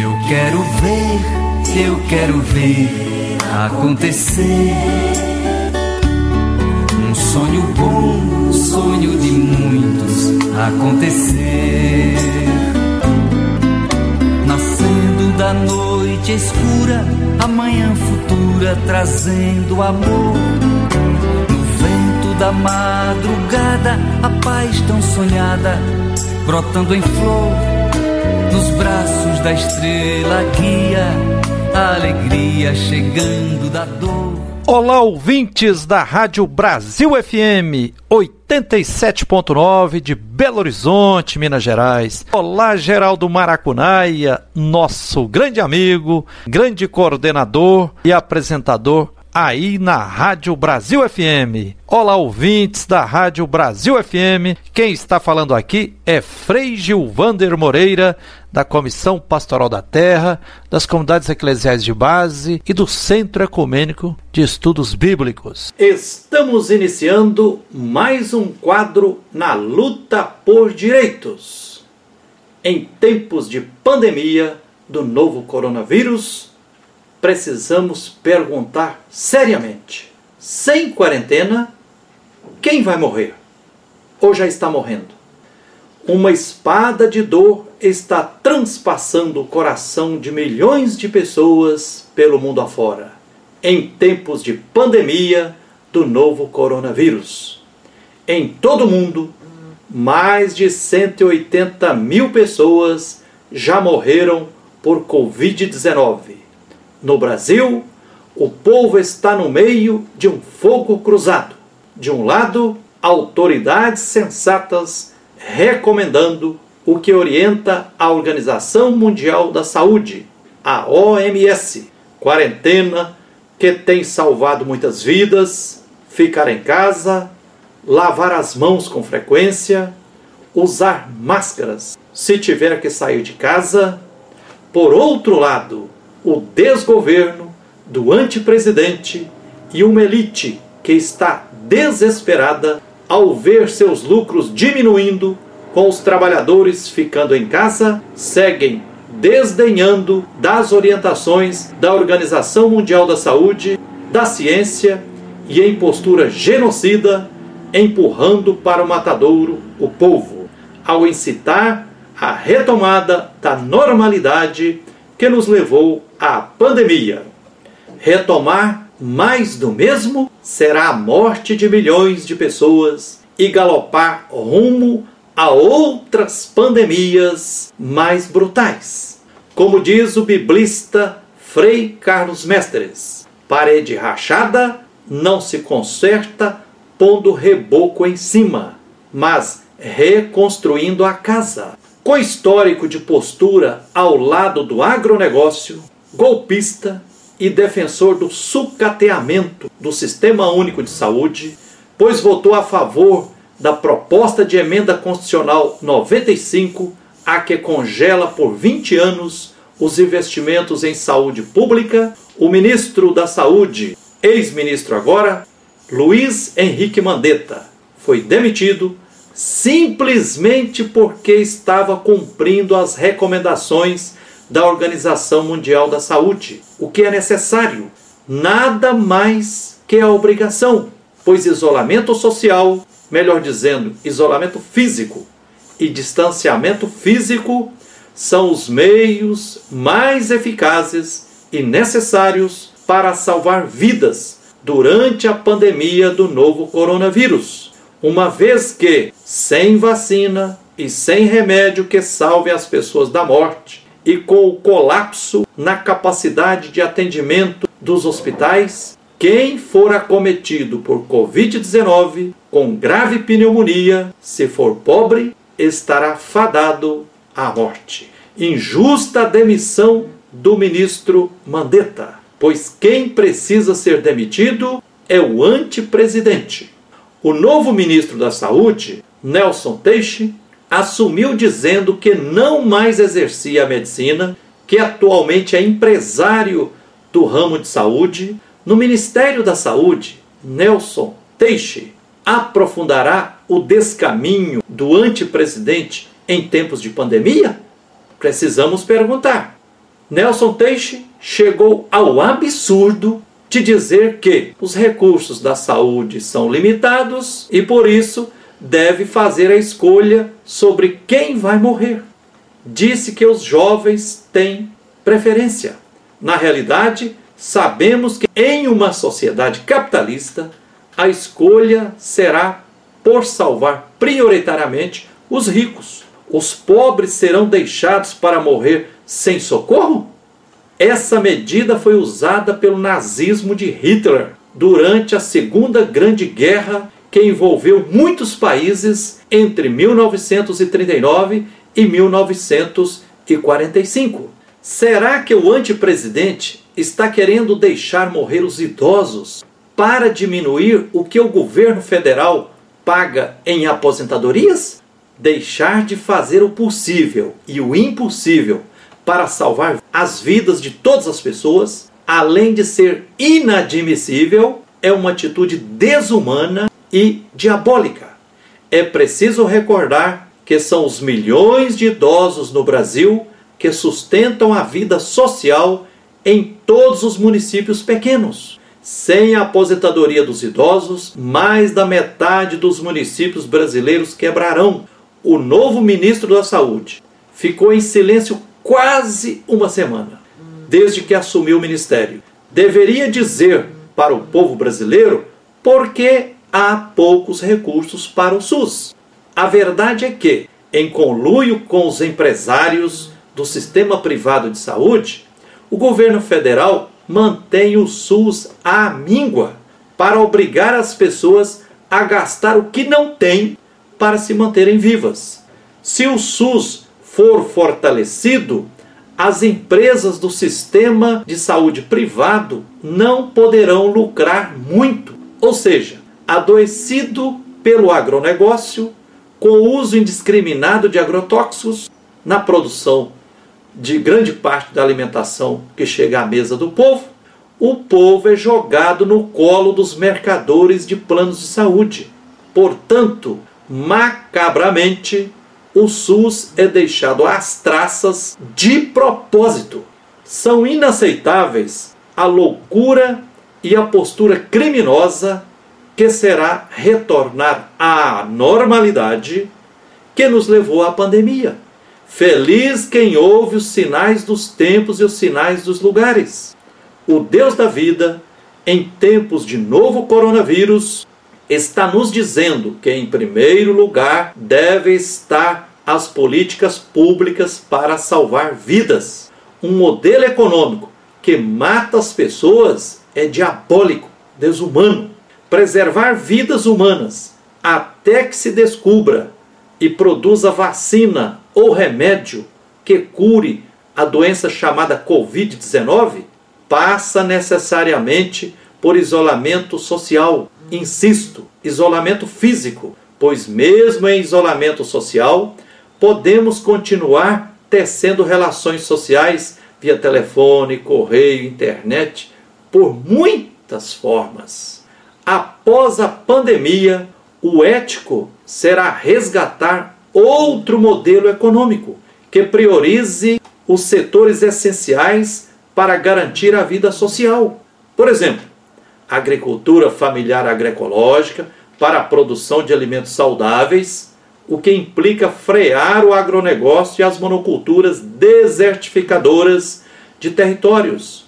Eu quero ver, eu quero ver acontecer. Um sonho bom, um sonho de muitos acontecer. Nascendo da noite escura, amanhã futura trazendo amor. No vento da madrugada, a paz tão sonhada, brotando em flor nos braços da estrela guia, a alegria chegando da dor. Olá, ouvintes da Rádio Brasil FM 87.9 de Belo Horizonte, Minas Gerais. Olá, Geraldo Maracunaia, nosso grande amigo, grande coordenador e apresentador aí na Rádio Brasil FM. Olá, ouvintes da Rádio Brasil FM. Quem está falando aqui é Frei Gilvander Moreira, da Comissão Pastoral da Terra, das Comunidades Eclesiais de Base e do Centro Ecumênico de Estudos Bíblicos. Estamos iniciando mais um quadro na luta por direitos. Em tempos de pandemia do novo coronavírus, precisamos perguntar seriamente: sem quarentena, quem vai morrer? Ou já está morrendo? Uma espada de dor está transpassando o coração de milhões de pessoas pelo mundo afora, em tempos de pandemia do novo coronavírus. Em todo o mundo, mais de 180 mil pessoas já morreram por Covid-19 no Brasil, o povo está no meio de um fogo cruzado. De um lado, autoridades sensatas recomendando o que orienta a Organização Mundial da Saúde, a OMS, quarentena que tem salvado muitas vidas, ficar em casa, lavar as mãos com frequência, usar máscaras se tiver que sair de casa. Por outro lado, o desgoverno do antipresidente e uma elite que está desesperada ao ver seus lucros diminuindo, com os trabalhadores ficando em casa, seguem desdenhando das orientações da Organização Mundial da Saúde, da ciência e em postura genocida, empurrando para o matadouro o povo, ao incitar a retomada da normalidade que nos levou à pandemia. Retomar mais do mesmo será a morte de milhões de pessoas e galopar rumo a outras pandemias mais brutais. Como diz o biblista Frei Carlos Mestres, parede rachada não se conserta pondo reboco em cima, mas reconstruindo a casa com histórico de postura ao lado do agronegócio, golpista e defensor do sucateamento do Sistema Único de Saúde, pois votou a favor da proposta de emenda constitucional 95, a que congela por 20 anos os investimentos em saúde pública, o ministro da Saúde, ex-ministro agora, Luiz Henrique Mandetta, foi demitido simplesmente porque estava cumprindo as recomendações da Organização Mundial da Saúde, o que é necessário, nada mais que a obrigação, pois isolamento social, melhor dizendo, isolamento físico e distanciamento físico são os meios mais eficazes e necessários para salvar vidas durante a pandemia do novo coronavírus uma vez que, sem vacina e sem remédio que salve as pessoas da morte, e com o colapso na capacidade de atendimento dos hospitais, quem for acometido por Covid-19 com grave pneumonia, se for pobre, estará fadado à morte. Injusta demissão do ministro Mandetta, pois quem precisa ser demitido é o antepresidente. O novo ministro da Saúde, Nelson Teixe, assumiu dizendo que não mais exercia a medicina, que atualmente é empresário do ramo de saúde. No Ministério da Saúde, Nelson Teixe aprofundará o descaminho do antepresidente em tempos de pandemia? Precisamos perguntar. Nelson Teixe chegou ao absurdo de dizer que os recursos da saúde são limitados e por isso deve fazer a escolha sobre quem vai morrer. Disse que os jovens têm preferência. Na realidade, sabemos que em uma sociedade capitalista, a escolha será por salvar prioritariamente os ricos. Os pobres serão deixados para morrer sem socorro? Essa medida foi usada pelo nazismo de Hitler durante a Segunda Grande Guerra, que envolveu muitos países entre 1939 e 1945. Será que o antepresidente está querendo deixar morrer os idosos para diminuir o que o governo federal paga em aposentadorias? Deixar de fazer o possível e o impossível para salvar as vidas de todas as pessoas, além de ser inadmissível, é uma atitude desumana e diabólica. É preciso recordar que são os milhões de idosos no Brasil que sustentam a vida social em todos os municípios pequenos. Sem a aposentadoria dos idosos, mais da metade dos municípios brasileiros quebrarão. O novo ministro da Saúde ficou em silêncio quase uma semana, desde que assumiu o ministério. Deveria dizer para o povo brasileiro por que há poucos recursos para o SUS. A verdade é que, em conluio com os empresários do sistema privado de saúde, o governo federal mantém o SUS à míngua para obrigar as pessoas a gastar o que não têm para se manterem vivas. Se o SUS for fortalecido, as empresas do sistema de saúde privado não poderão lucrar muito. Ou seja, adoecido pelo agronegócio, com o uso indiscriminado de agrotóxicos na produção de grande parte da alimentação que chega à mesa do povo, o povo é jogado no colo dos mercadores de planos de saúde. Portanto, macabramente, o SUS é deixado às traças de propósito. São inaceitáveis a loucura e a postura criminosa que será retornar à normalidade que nos levou à pandemia. Feliz quem ouve os sinais dos tempos e os sinais dos lugares. O Deus da vida, em tempos de novo coronavírus, está nos dizendo que, em primeiro lugar, deve estar as políticas públicas para salvar vidas. Um modelo econômico que mata as pessoas é diabólico, desumano. Preservar vidas humanas até que se descubra e produza vacina ou remédio que cure a doença chamada Covid-19 passa necessariamente por isolamento social. Insisto, isolamento físico, pois, mesmo em isolamento social, podemos continuar tecendo relações sociais via telefone, correio, internet, por muitas formas. Após a pandemia, o ético será resgatar outro modelo econômico que priorize os setores essenciais para garantir a vida social. Por exemplo, agricultura familiar agroecológica para a produção de alimentos saudáveis, o que implica frear o agronegócio e as monoculturas desertificadoras de territórios,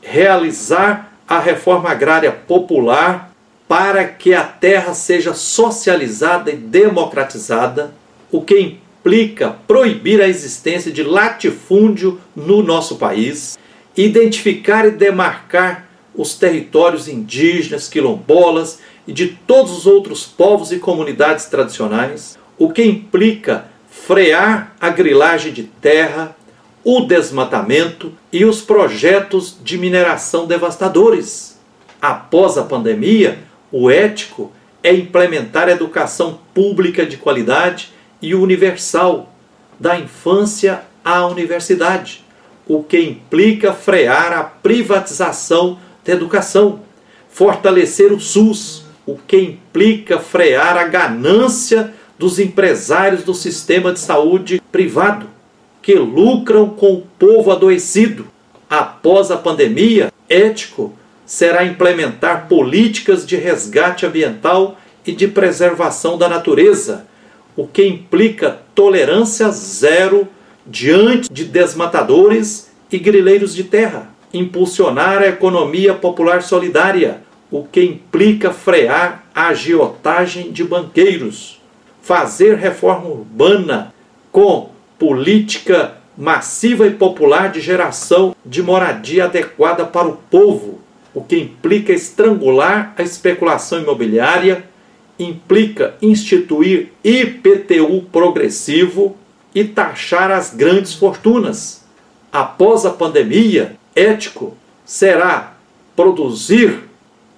realizar a reforma agrária popular para que a terra seja socializada e democratizada o que implica proibir a existência de latifúndio no nosso país, identificar e demarcar os territórios indígenas, quilombolas e de todos os outros povos e comunidades tradicionais, o que implica frear a grilagem de terra, o desmatamento e os projetos de mineração devastadores. Após a pandemia, o ético é implementar a educação pública de qualidade e universal, da infância à universidade, o que implica frear a privatização da educação, fortalecer o SUS, o que implica frear a ganância dos empresários do sistema de saúde privado, que lucram com o povo adoecido. Após a pandemia, ético será implementar políticas de resgate ambiental e de preservação da natureza, o que implica tolerância zero diante de desmatadores e grileiros de terra. Impulsionar a economia popular solidária, o que implica frear a agiotagem de banqueiros. Fazer reforma urbana com política massiva e popular de geração de moradia adequada para o povo, o que implica estrangular a especulação imobiliária, implica instituir IPTU progressivo e taxar as grandes fortunas. Após a pandemia, ético será produzir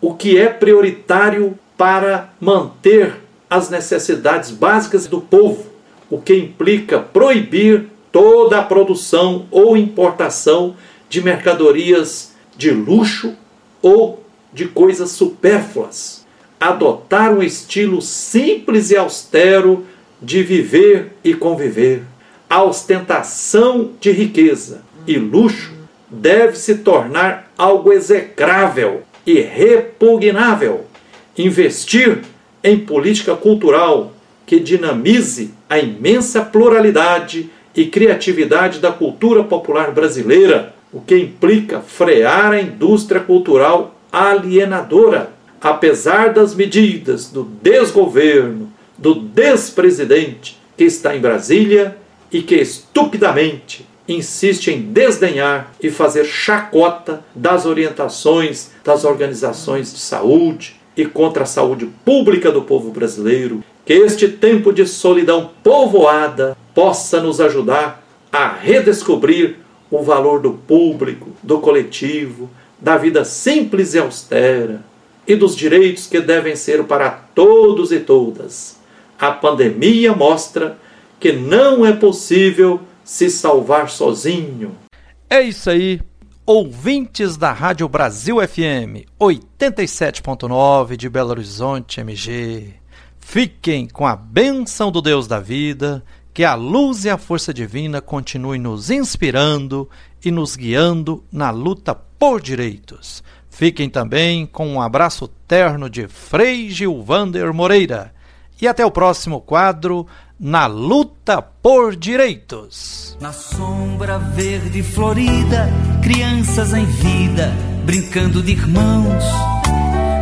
o que é prioritário para manter as necessidades básicas do povo, o que implica proibir toda a produção ou importação de mercadorias de luxo ou de coisas supérfluas. Adotar um estilo simples e austero de viver e conviver. A ostentação de riqueza e luxo deve se tornar algo execrável e repugnável. Investir em política cultural que dinamize a imensa pluralidade e criatividade da cultura popular brasileira, o que implica frear a indústria cultural alienadora. Apesar das medidas do desgoverno, do despresidente que está em Brasília e que estupidamente insiste em desdenhar e fazer chacota das orientações das organizações de saúde e contra a saúde pública do povo brasileiro, que este tempo de solidão povoada possa nos ajudar a redescobrir o valor do público, do coletivo, da vida simples e austera e dos direitos que devem ser para todos e todas. A pandemia mostra que não é possível se salvar sozinho. É isso aí, ouvintes da Rádio Brasil FM 87.9 de Belo Horizonte, MG. Fiquem com a bênção do Deus da vida, que a luz e a força divina continuem nos inspirando e nos guiando na luta por direitos. Fiquem também com um abraço terno de Frei Gilvander Moreira. E até o próximo quadro Na Luta por Direitos. Na sombra verde florida, crianças em vida, brincando de irmãos.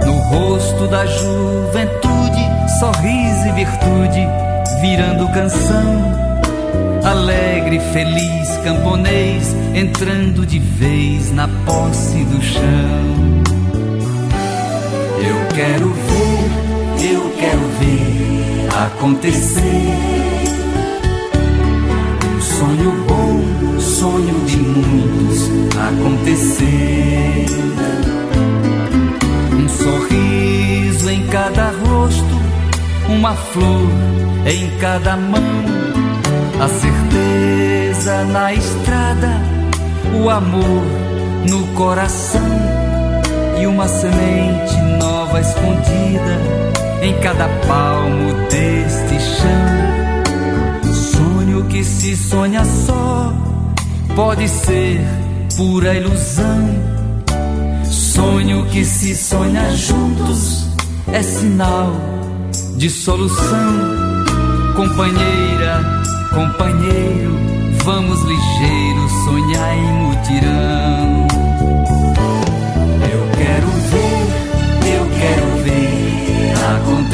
No rosto da juventude, sorriso e virtude, virando canção. Alegre, feliz, camponês, entrando de vez na posse do chão. Eu quero ver, eu quero ver acontecer. Um sonho bom, sonho de muitos acontecer. Um sorriso em cada rosto, uma flor em cada mão a certeza na estrada, o amor no coração e uma semente nova escondida em cada palmo deste chão. Sonho que se sonha só pode ser pura ilusão. Sonho que se sonha juntos é sinal de solução, companheira companheiro, vamos ligeiro sonhar em mutirão. juntos.